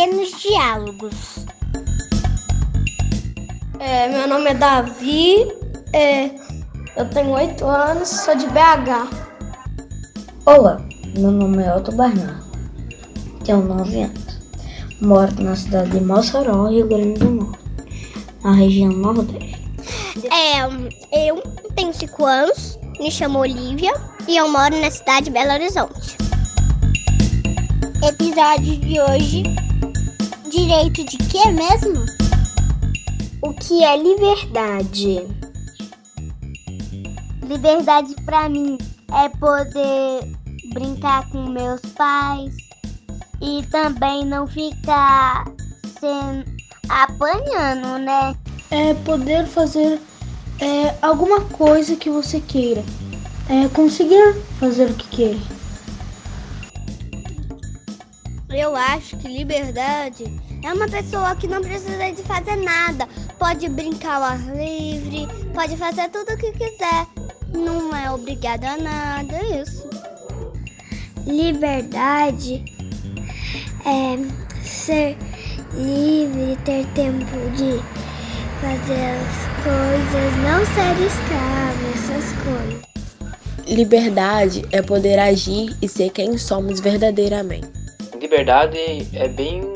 Pequenos Diálogos. É, meu nome é Davi, é, eu tenho 8 anos, sou de BH. Olá, meu nome é Otto Bernardo, tenho 9 anos, moro na cidade de Mossoró, Rio Grande do Norte, na região Nordeste. É, eu tenho 5 anos, me chamo Olivia e eu moro na cidade de Belo Horizonte. Episódio de hoje: Direito de quê mesmo? O que é liberdade? Liberdade para mim é poder brincar com meus pais e também não ficar sem apanhando, né? É poder fazer é, alguma coisa que você queira. É conseguir fazer o que queira. Eu acho que liberdade é uma pessoa que não precisa de fazer nada. Pode brincar ao ar livre, pode fazer tudo o que quiser. Não é obrigado a nada, é isso. Liberdade é ser livre, ter tempo de fazer as coisas, não ser escravo, essas coisas. Liberdade é poder agir e ser quem somos verdadeiramente liberdade é bem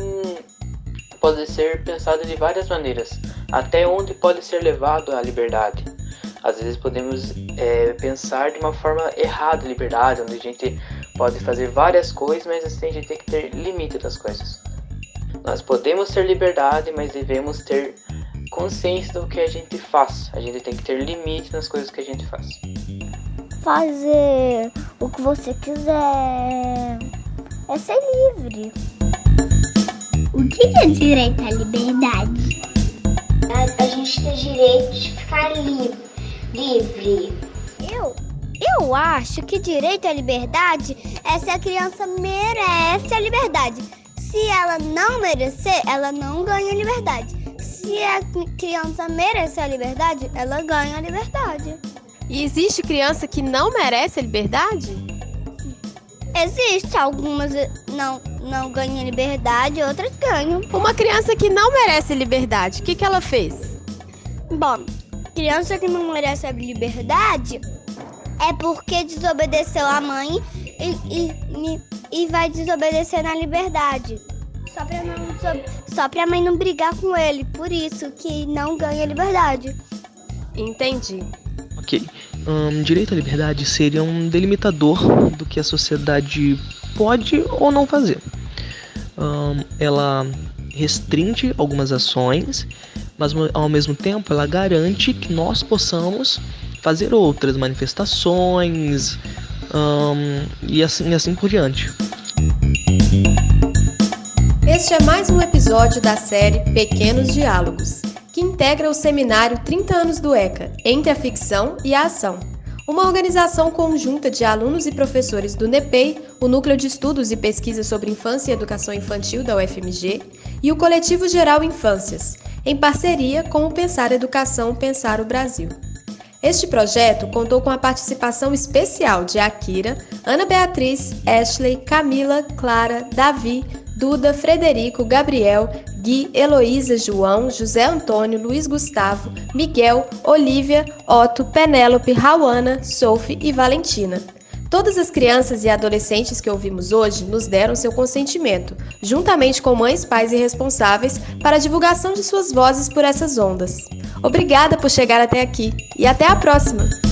pode ser pensada de várias maneiras. Até onde pode ser levado a liberdade? Às vezes podemos é, pensar de uma forma errada a liberdade, onde a gente pode fazer várias coisas, mas assim a gente tem que ter limite das coisas. Nós podemos ter liberdade, mas devemos ter consciência do que a gente faz. A gente tem que ter limite nas coisas que a gente faz. Fazer o que você quiser é ser livre. O que é direito à liberdade? A, a gente tem direito de ficar livre. livre. Eu, eu acho que direito à liberdade é se a criança merece a liberdade. Se ela não merecer, ela não ganha a liberdade. Se a criança merecer a liberdade, ela ganha a liberdade. E existe criança que não merece a liberdade? Existe, algumas não, não ganham liberdade, outras ganham. Uma criança que não merece liberdade, o que, que ela fez? Bom, criança que não merece a liberdade é porque desobedeceu a mãe e, e, e vai desobedecer na liberdade. Só pra, não, só pra mãe não brigar com ele, por isso que não ganha liberdade. Entendi. Um, direito à liberdade seria um delimitador do que a sociedade pode ou não fazer. Um, ela restringe algumas ações, mas ao mesmo tempo ela garante que nós possamos fazer outras manifestações um, e assim, assim por diante. Este é mais um episódio da série Pequenos Diálogos que integra o seminário 30 anos do ECA, Entre a Ficção e a Ação. Uma organização conjunta de alunos e professores do NEPEI, o Núcleo de Estudos e Pesquisa sobre Infância e Educação Infantil da UFMG, e o Coletivo Geral Infâncias, em parceria com o Pensar Educação Pensar o Brasil. Este projeto contou com a participação especial de Akira, Ana Beatriz, Ashley, Camila, Clara, Davi, Duda, Frederico, Gabriel, Gui, Heloísa, João, José Antônio, Luiz Gustavo, Miguel, Olivia, Otto, Penélope, Rauana, Sophie e Valentina. Todas as crianças e adolescentes que ouvimos hoje nos deram seu consentimento, juntamente com mães, pais e responsáveis, para a divulgação de suas vozes por essas ondas. Obrigada por chegar até aqui e até a próxima!